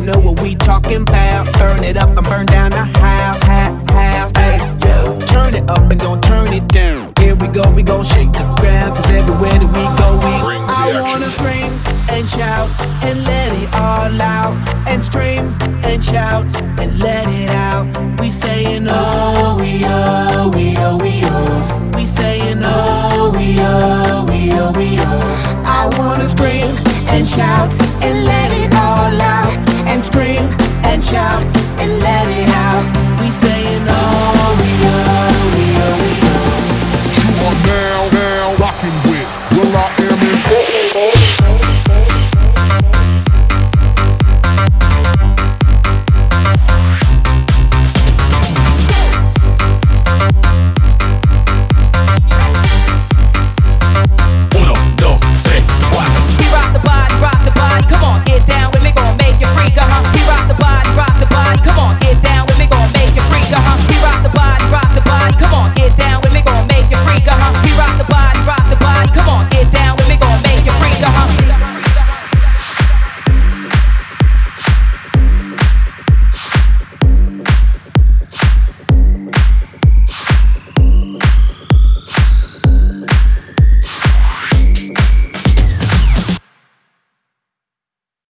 you know what we talking about, burn it up and burn down the house, half, half. Hey, yo, turn it up and don't turn it down. Here we go, we gon' shake the ground, cause everywhere that we go, we Bring the I action. wanna scream and shout and let it all out. And scream and shout and let it out. We saying oh, we oh, we oh, we oh. We saying oh, we oh, we oh, we oh. I wanna scream and shout and let it out. And scream and shout and let it out. We oh,